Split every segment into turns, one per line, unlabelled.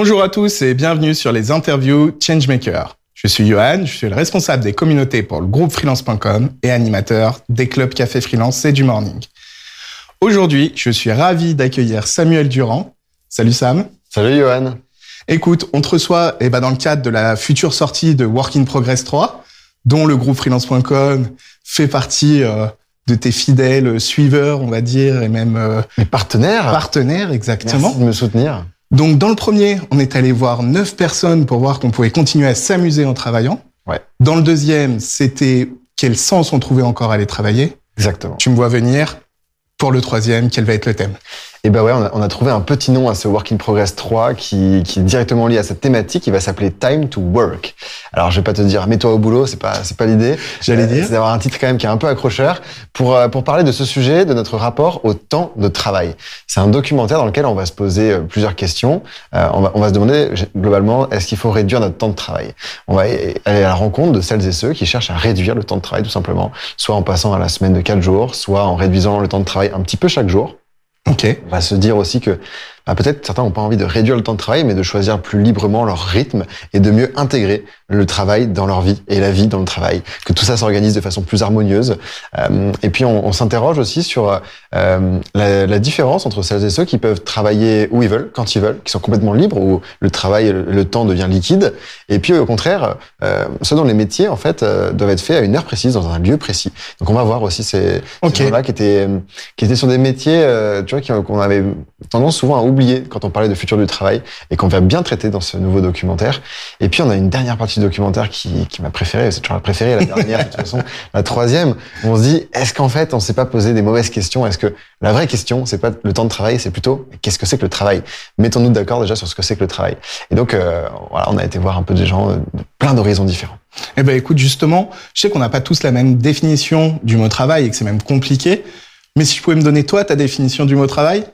Bonjour à tous et bienvenue sur les interviews Changemaker. Je suis Johan, je suis le responsable des communautés pour le groupe freelance.com et animateur des clubs Café Freelance et du Morning. Aujourd'hui, je suis ravi d'accueillir Samuel Durand. Salut Sam.
Salut Johan.
Écoute, on te reçoit eh ben, dans le cadre de la future sortie de Work in Progress 3, dont le groupe freelance.com fait partie euh, de tes fidèles suiveurs, on va dire, et même euh,
Mes partenaires.
partenaires, exactement.
Merci de me soutenir.
Donc, dans le premier, on est allé voir neuf personnes pour voir qu'on pouvait continuer à s'amuser en travaillant.
Ouais.
Dans le deuxième, c'était quel sens on trouvait encore à aller travailler.
Exactement.
Tu me vois venir. Pour le troisième, quel va être le thème?
Et ben ouais, on a, on a trouvé un petit nom à ce Work in Progress 3 qui, qui est directement lié à cette thématique. Il va s'appeler Time to Work. Alors je vais pas te dire mets-toi au boulot, c'est pas c'est pas l'idée.
J'allais
Euh,
dire.
C'est d'avoir un titre quand même qui est un peu accrocheur pour euh, pour parler de ce sujet, de notre rapport au temps de travail. C'est un documentaire dans lequel on va se poser euh, plusieurs questions. Euh, on va on va se demander globalement est-ce qu'il faut réduire notre temps de travail? On va aller à la rencontre de celles et ceux qui cherchent à réduire le temps de travail tout simplement, soit en passant à la semaine de quatre jours, soit en réduisant le temps de travail un petit peu chaque jour. On va se dire aussi que bah, peut-être certains n'ont pas envie de réduire le temps de travail, mais de choisir plus librement leur rythme et de mieux intégrer le travail dans leur vie et la vie dans le travail. Que tout ça s'organise de façon plus harmonieuse. Euh, et puis on, on s'interroge aussi sur euh, la, la différence entre celles et ceux qui peuvent travailler où ils veulent, quand ils veulent, qui sont complètement libres, où le travail, le, le temps devient liquide. Et puis au contraire, euh, ceux dont les métiers en fait doivent être faits à une heure précise dans un lieu précis. Donc on va voir aussi ces, gens-là qui étaient qui étaient sur des métiers, tu vois, qu'on avait tendance souvent à oublier quand on parlait de futur du travail et qu'on va bien traiter dans ce nouveau documentaire. Et puis on a une dernière partie du documentaire qui, qui m'a préféré, c'est toujours la préférée, la dernière de toute façon, la troisième. On se dit, est-ce qu'en fait on s'est pas posé des mauvaises questions? Est-ce que la vraie question, c'est pas le temps de travail, c'est plutôt qu'est-ce que c'est que le travail? Mettons-nous d'accord déjà sur ce que c'est que le travail. Et donc euh, voilà, on a été voir un peu des gens euh, de plein d'horizons différents.
Eh ben, écoute, justement, je sais qu'on n'a pas tous la même définition du mot travail et que c'est même compliqué. Mais si tu pouvais me donner toi ta définition du mot travail?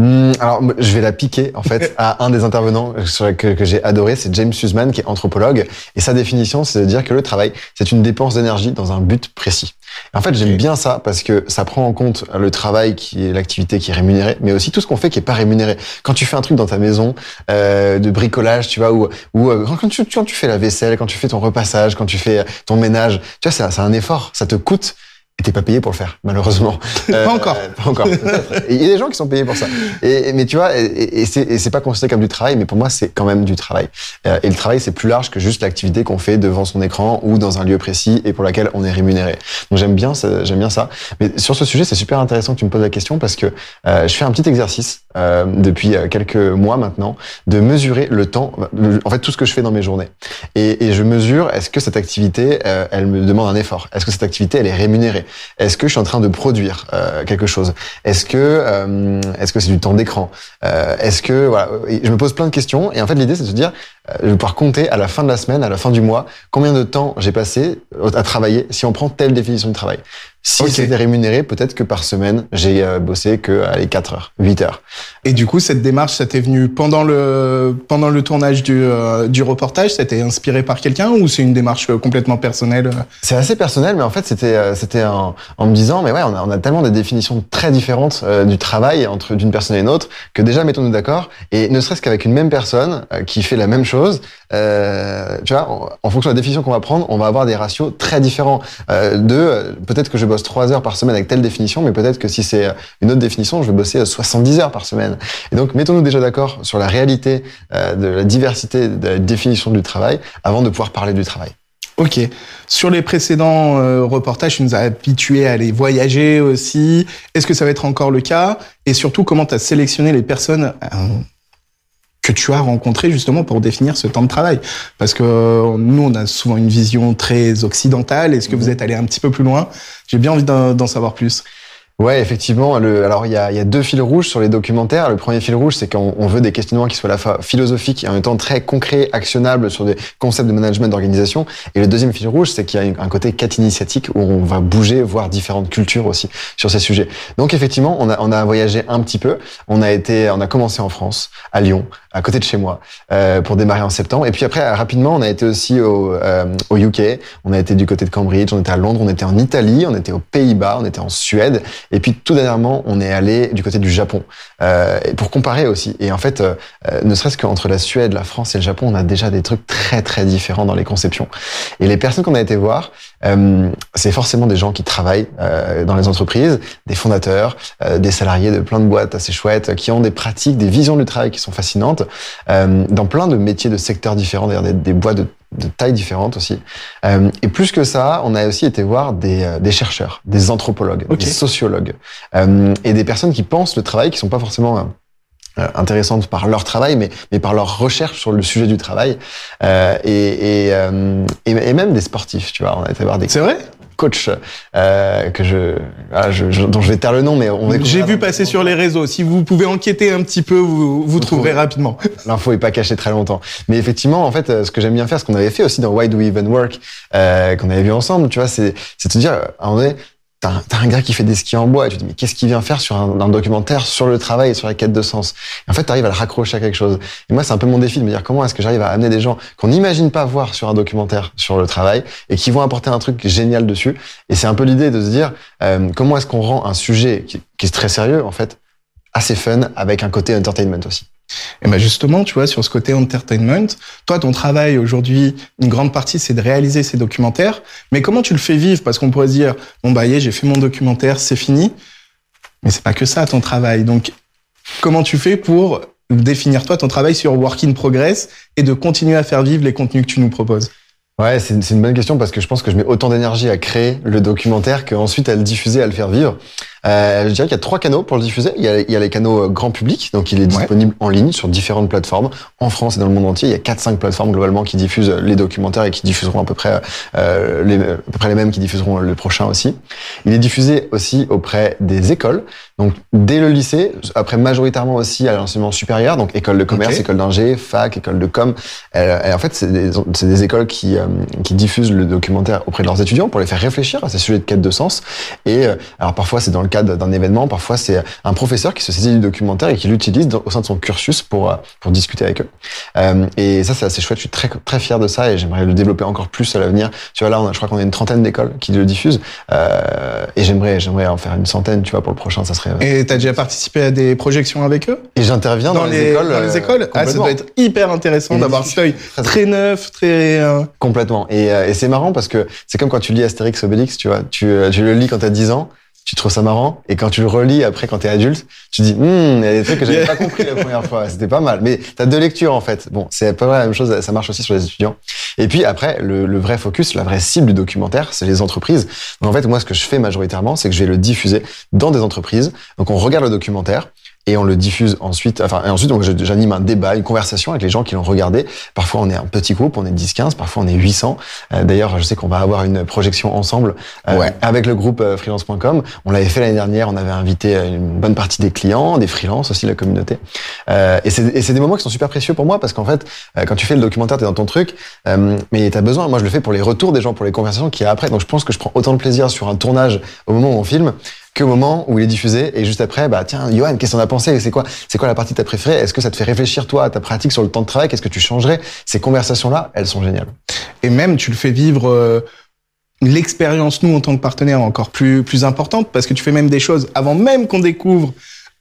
Hmm, alors, je vais la piquer en fait à un des intervenants que, que j'ai adoré, c'est James Sussman qui est anthropologue. Et sa définition, c'est de dire que le travail, c'est une dépense d'énergie dans un but précis. Et en fait, j'aime bien ça parce que ça prend en compte le travail qui est l'activité qui est rémunérée, mais aussi tout ce qu'on fait qui est pas rémunéré. Quand tu fais un truc dans ta maison euh, de bricolage, tu vois, ou, ou euh, quand, tu, quand tu fais la vaisselle, quand tu fais ton repassage, quand tu fais ton ménage, tu vois, c'est un effort, ça te coûte. Et t'es pas payé pour le faire, malheureusement. Euh,
Pas encore.
Pas encore. Il y a des gens qui sont payés pour ça. Et, mais tu vois, et, c'est pas considéré comme du travail, mais pour moi, c'est quand même du travail. Euh, et le travail, c'est plus large que juste l'activité qu'on fait devant son écran ou dans un lieu précis et pour laquelle on est rémunéré. Donc j'aime bien, ça- j'aime bien ça. Mais sur ce sujet, c'est super intéressant que tu me poses la question parce que euh, je fais un petit exercice euh, depuis euh, quelques mois maintenant de mesurer le temps, en fait tout ce que je fais dans mes journées. Et, et je mesure est-ce que cette activité, euh, elle me demande un effort? Est-ce que cette activité, elle est rémunérée? Est-ce que je suis en train de produire euh, quelque chose? Est-ce que euh, est-ce que c'est du temps d'écran? Euh, Est-ce que voilà Je me pose plein de questions et en fait l'idée c'est de se dire je vais pouvoir compter à la fin de la semaine, à la fin du mois, combien de temps j'ai passé à travailler si on prend telle définition de travail. Si c'était rémunéré, peut-être que par semaine, j'ai euh, bossé que allez, 4 heures, 8 heures.
Et du coup, cette démarche, ça t'est venu pendant le pendant le tournage du euh, du reportage? Ça t'est inspiré par quelqu'un ou c'est une démarche euh, complètement personnelle? Euh
C'est assez personnel, mais en fait, c'était euh, c'était en, en me disant, mais ouais, on a, on a tellement des définitions très différentes euh, du travail entre d'une personne et une autre que déjà mettons-nous d'accord. Et ne serait-ce qu'avec une même personne euh, qui fait la même chose, euh, en, fonction de la définition qu'on va prendre, on va avoir des ratios très différents. Euh, de euh, peut-être que je bosse trois heures par semaine avec telle définition, mais peut-être que si c'est une autre définition, je vais bosser euh, 70 heures par semaine. Et donc, mettons-nous déjà d'accord sur la réalité de la diversité de la définition du travail avant de pouvoir parler du travail.
Ok. Sur les précédents reportages, tu nous as habitués à aller voyager aussi. Est-ce que ça va être encore le cas? Et surtout, comment tu as sélectionné les personnes que tu as rencontrées justement pour définir ce temps de travail Parce que euh, nous, on a souvent une vision très occidentale. Est-ce que vous
Mhm.
êtes allé un petit peu plus loin? J'ai bien envie d'en d'en savoir plus.
Ouais, effectivement. Le, alors, il y a, y a deux fils rouges sur les documentaires. Le premier fil rouge, c'est qu'on on veut des questionnements qui soient à la fois philosophiques et en même temps très concrets, actionnables sur des concepts de management d'organisation. Et le deuxième fil rouge, c'est qu'il y a un côté quête où on va bouger, voir différentes cultures aussi sur ces sujets. Donc, effectivement, on a, on a voyagé un petit peu. On a été, on a commencé en France, à Lyon, à côté de chez moi, euh, pour démarrer en septembre. Et puis après, rapidement, on a été aussi au, euh, au UK. On a été du côté de Cambridge. On était à Londres. On était en Italie. On était aux Pays-Bas. On était en Suède. Et puis tout dernièrement, on est allé du côté du Japon euh, pour comparer aussi. Et en fait, euh, ne serait-ce qu'entre la Suède, la France et le Japon, on a déjà des trucs très très différents dans les conceptions. Et les personnes qu'on a été voir, euh, c'est forcément des gens qui travaillent euh, dans les entreprises, des fondateurs, euh, des salariés de plein de boîtes assez chouettes, qui ont des pratiques, des visions du travail qui sont fascinantes, dans plein de métiers, de secteurs différents, des, des boîtes de de tailles différentes aussi. Euh, et plus que ça, on a aussi été voir des, des chercheurs, des anthropologues, des sociologues, euh, et des personnes qui pensent le travail, qui sont pas forcément euh, intéressantes par leur travail, mais, mais par leur recherche sur le sujet du travail, euh, et, et, euh, et, et, même des sportifs, tu vois. On a été voir des.
C'est vrai?
Coach euh, que je, ah, je, je, dont je vais taire le nom, mais on
J'ai vu passer sur les réseaux. Si vous pouvez enquêter un petit peu, vous, vous trouverez rapidement.
L'info est pas cachée très longtemps. Mais effectivement, en fait, euh, ce que j'aime bien faire, ce qu'on avait fait aussi dans Why Do We Even Work, euh, qu'on avait vu ensemble, tu vois, c'est c'est te dire, à un moment donné, T'as un, gars qui fait des skis en bois et tu te dis mais qu'est-ce qu'il vient faire sur un, documentaire sur le travail et sur la quête de sens? En fait, tu arrives à le raccrocher à quelque chose. Et moi, c'est un peu mon défi de me dire comment est-ce que j'arrive à amener des gens qu'on n'imagine pas voir sur un documentaire sur le travail et qui vont apporter un truc génial dessus? Et c'est un peu l'idée de se dire euh, comment est-ce qu'on rend un sujet qui, qui est très sérieux en fait assez fun avec un côté entertainment aussi.
Et ben justement, tu vois, sur ce côté entertainment, toi, ton travail aujourd'hui, une grande partie, c'est de réaliser ces documentaires. Mais comment tu le fais vivre? Parce qu'on pourrait dire, bon bah, j'ai fait mon documentaire, c'est fini. Mais c'est pas que ça ton travail. Donc, comment tu fais pour définir toi ton travail sur Work in Progress et de continuer à faire vivre les contenus que tu nous proposes?
Ouais, c'est une, une bonne question parce que je pense que je mets autant d'énergie à créer le documentaire qu'ensuite à le diffuser, à le faire vivre. Euh, je dirais qu'il y a trois canaux pour le diffuser. Il y a, il y a les canaux euh, grand public, donc il est disponible ouais. en ligne sur différentes plateformes en France et dans le monde entier. Il y a quatre cinq plateformes globalement qui diffusent les documentaires et qui diffuseront à peu près euh, les, à peu près les mêmes qui diffuseront le prochain aussi. Il est diffusé aussi auprès des écoles, donc dès le lycée, après majoritairement aussi à l'enseignement supérieur, donc école de commerce, okay. école d'ingé, fac, école de com. Euh, et en fait, c'est des, des, écoles qui, euh, qui diffusent le documentaire auprès de leurs étudiants pour les faire réfléchir à ces sujets de quête de sens. Et euh, alors parfois c'est dans le cadre d'un événement, parfois c'est un professeur qui se saisit du documentaire et qui l'utilise au sein de son cursus pour pour discuter avec eux. Euh, et ça c'est assez chouette. Je suis très très fier de ça et j'aimerais le développer encore plus à l'avenir. Tu vois là, on a, je crois qu'on a une trentaine d'écoles qui le diffusent et j'aimerais j'aimerais en faire une centaine. Tu vois pour le prochain, ça serait.
Et t'as déjà participé à des projections avec eux?
Et j'interviens dans, dans, les, écoles.
Dans les écoles. Ah, ça doit être hyper intéressant d'avoir cet œil très, très neuf, très. Euh...
Complètement. Et, et c'est marrant parce que c'est comme quand tu lis Astérix Obélix, tu vois, tu, tu le lis quand t'as 10 ans tu trouves ça marrant. Et quand tu le relis après quand t'es adulte tu dis hum il y a des trucs que j'avais pas compris la première fois. C'était pas mal. Mais t'as deux lectures en fait. Bon c'est pas la même chose. Ça marche aussi sur les étudiants et puis après le, le vrai focus la vraie cible du documentaire c'est les entreprises. En fait moi ce que je fais majoritairement c'est que je vais le diffuser dans des entreprises. Donc on regarde le documentaire et on le diffuse ensuite. Enfin, et ensuite, donc, j'anime un débat, une conversation avec les gens qui l'ont regardé. Parfois, on est un petit groupe, on est 10-15, parfois on est 800. Euh, D'ailleurs, je sais qu'on va avoir une projection ensemble euh, ouais. avec le groupe euh, freelance.com. On l'avait fait l'année dernière, on avait invité une bonne partie des clients, des freelances aussi, la communauté. Euh, et c'est des moments qui sont super précieux pour moi parce qu'en fait, euh, quand tu fais le documentaire, tu es dans ton truc, euh, mais tu as besoin, moi je le fais pour les retours des gens, pour les conversations qu'il y a après. Donc je pense que je prends autant de plaisir sur un tournage au moment où on filme qu'au moment où il est diffusé et juste après bah tiens Johan qu'est-ce qu'on a pensé? C'est quoi c'est quoi la partie que t'as préférée? Est-ce que ça te fait réfléchir toi à ta pratique sur le temps de travail? Qu'est-ce que tu changerais? Ces conversations là elles sont géniales.
Et même tu le fais vivre euh, l'expérience nous en tant que partenaire encore plus plus importante parce que tu fais même des choses. Avant même qu'on découvre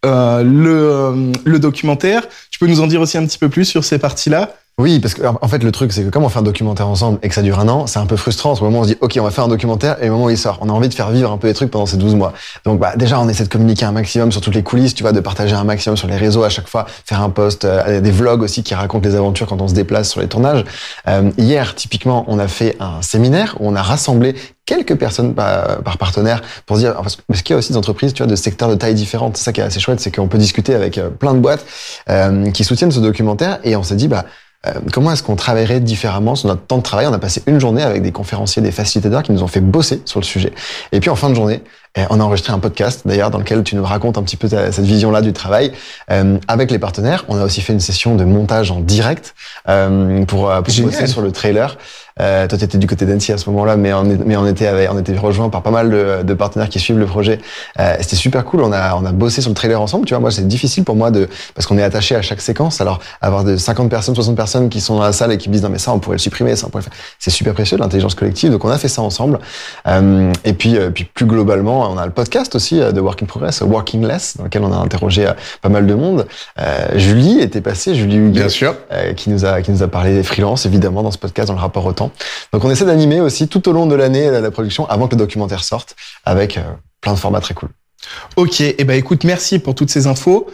euh, le, euh, le documentaire tu peux nous en dire aussi un petit peu plus sur ces parties là
oui, parce que en fait le truc c'est que comme on fait un documentaire ensemble et que ça dure un an, c'est un peu frustrant. Au moment où on se dit ok on va faire un documentaire et au moment où il sort, on a envie de faire vivre un peu les trucs pendant ces 12 mois. Donc bah déjà on essaie de communiquer un maximum sur toutes les coulisses, tu vois, de partager un maximum sur les réseaux à chaque fois, faire un post, euh, des vlogs aussi qui racontent les aventures quand on se déplace sur les tournages. Euh, hier typiquement on a fait un séminaire où on a rassemblé quelques personnes par, par partenaire pour dire parce, qu'il y a aussi des entreprises tu vois de secteurs de taille différentes c'est ça qui est assez chouette c'est qu'on peut discuter avec plein de boîtes euh, qui soutiennent ce documentaire et on s'est dit bah euh, comment est-ce qu'on travaillerait différemment sur notre temps de travail? On a passé une journée avec des conférenciers, des facilitateurs qui nous ont fait bosser sur le sujet. Et puis en fin de journée, on a enregistré un podcast d'ailleurs dans lequel tu nous racontes un petit peu ta, cette vision-là du travail euh, avec les partenaires. On a aussi fait une session de montage en direct euh, pour, pour bosser sur le trailer. Euh, toi, tu étais du côté d'Annecy à ce moment-là, mais on, est, mais on était avec, on était rejoint par pas mal de, de partenaires qui suivent le projet. Euh, C'était super cool. On a on a bossé sur le trailer ensemble. Tu vois, moi, c'est difficile pour moi de parce qu'on est attaché à chaque séquence. Alors avoir de 50 personnes, 60 personnes qui sont dans la salle et qui me disent non mais ça on pourrait le supprimer, ça on pourrait le faire. C'est super précieux l'intelligence collective. Donc on a fait ça ensemble. Euh, et puis euh, puis plus globalement évidemment, on a le podcast aussi de Work in Progress, Working Less, dans lequel on a interrogé pas mal de monde. Julie était passée, Julie Huguet,
Bien sûr.
qui nous a qui nous a parlé des freelances, évidemment, dans ce podcast, dans le rapport au temps. Donc, on essaie d'animer aussi tout au long de l'année la, production, avant que le documentaire sorte, avec plein de formats très cool.
Ok, et eh ben écoute, merci pour toutes ces infos.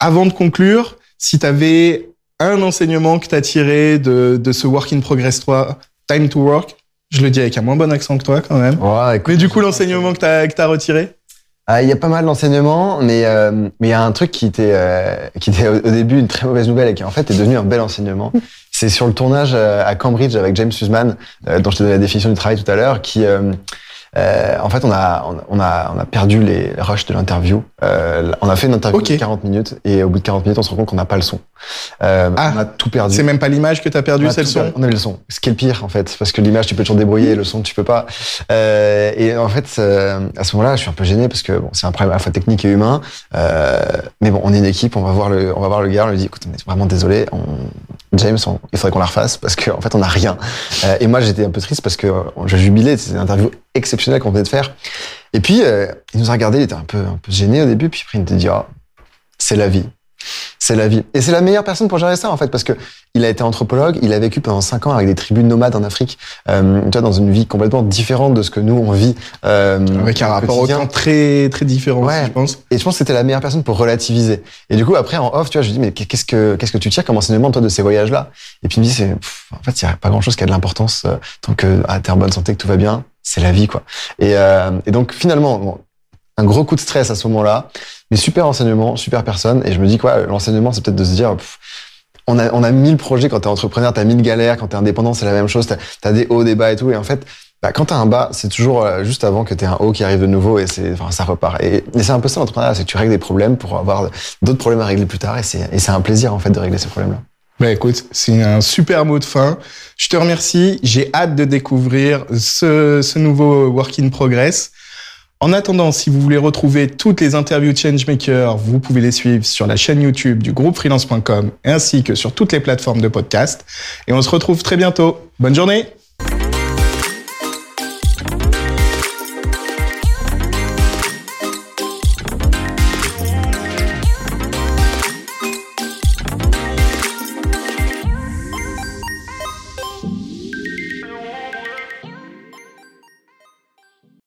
Avant de conclure, si tu avais un enseignement que tu as tiré de, de ce Work in Progress 3, Time to Work, je le dis avec un moins bon accent que toi quand même.
Ouais,
mais du coup, l'enseignement que tu as, que as retiré?
Ah, il y a pas mal d'enseignements, mais euh, mais il y a un truc qui était euh, qui était au début une très mauvaise nouvelle et qui en fait est devenu un bel enseignement. C'est sur le tournage euh, à Cambridge avec James Sussman, dont je te donnais la définition du travail tout à l'heure, qui euh, en fait, on a, on a, on a perdu les rushs de l'interview. Euh, on a fait une interview de 40 minutes et au bout de 40 minutes, on se rend compte qu'on n'a pas le son.
Euh, ah, on a tout perdu. C'est même pas l'image que tu as perdu, c'est le son.
On avait le son. Ce qui est le pire, en fait, parce que l'image, tu peux toujours débrouiller, le son, tu peux pas. Et en fait, à ce moment-là, je suis un peu gêné parce que bon, c'est un problème à la fois technique et humain. Mais bon, on est une équipe, on va voir le, on va voir le gars, on lui dit, écoute, on est vraiment désolé, on, James, il faudrait qu'on la refasse parce qu'en en fait, on n'a rien. Euh, et moi, j'étais un peu triste parce que je jubilais, c'était une interview exceptionnelle qu'on venait de faire. Et puis, euh, il nous a regardé, il était un peu, un peu gêné au début, puis après, il nous a dit, ah, c'est la vie. C'est la vie. Et c'est la meilleure personne pour gérer ça, en fait, parce que il a été anthropologue, il a vécu pendant cinq ans avec des tribus nomades en Afrique, euh, tu vois, dans une vie complètement différente de ce que nous, on vit.
Euh, avec un rapport au temps très, très différent,
ouais.
je pense.
Et je pense que c'était la meilleure personne pour relativiser. Et du coup, après, en off, tu vois, je lui dis, mais qu'est-ce que, qu'est-ce que tu tires comme enseignement, toi, de ces voyages-là? Et puis il me dit, c'est, en fait, il n'y a pas grand chose qui a de l'importance, euh, tant que ah, t'es en bonne santé, que tout va bien, c'est la vie, quoi. Et, euh, et donc, finalement, bon, un gros coup de stress à ce moment-là, mais super enseignement, super personne. Et je me dis quoi, l'enseignement, c'est peut-être de se dire, on a, on a mille projets quand t'es entrepreneur, t'as mille galères, quand t'es indépendant, c'est la même chose, t'as as des hauts, des bas et tout. Et en fait, bah, quand t'as un bas, c'est toujours euh, juste avant que t'aies un haut qui arrive de nouveau et c'est, enfin, ça repart. Et, c'est un peu ça l'entrepreneuriat, c'est que tu règles des problèmes pour avoir d'autres problèmes à régler plus tard et c'est, et c'est un plaisir, en fait, de régler ces problèmes-là.
Bah écoute, c'est un super mot de fin. Je te remercie. J'ai hâte de découvrir ce, ce nouveau Work in Progress. En attendant, si vous voulez retrouver toutes les interviews Changemaker, vous pouvez les suivre sur la chaîne YouTube du groupe freelance.com ainsi que sur toutes les plateformes de podcast. Et on se retrouve très bientôt. Bonne journée!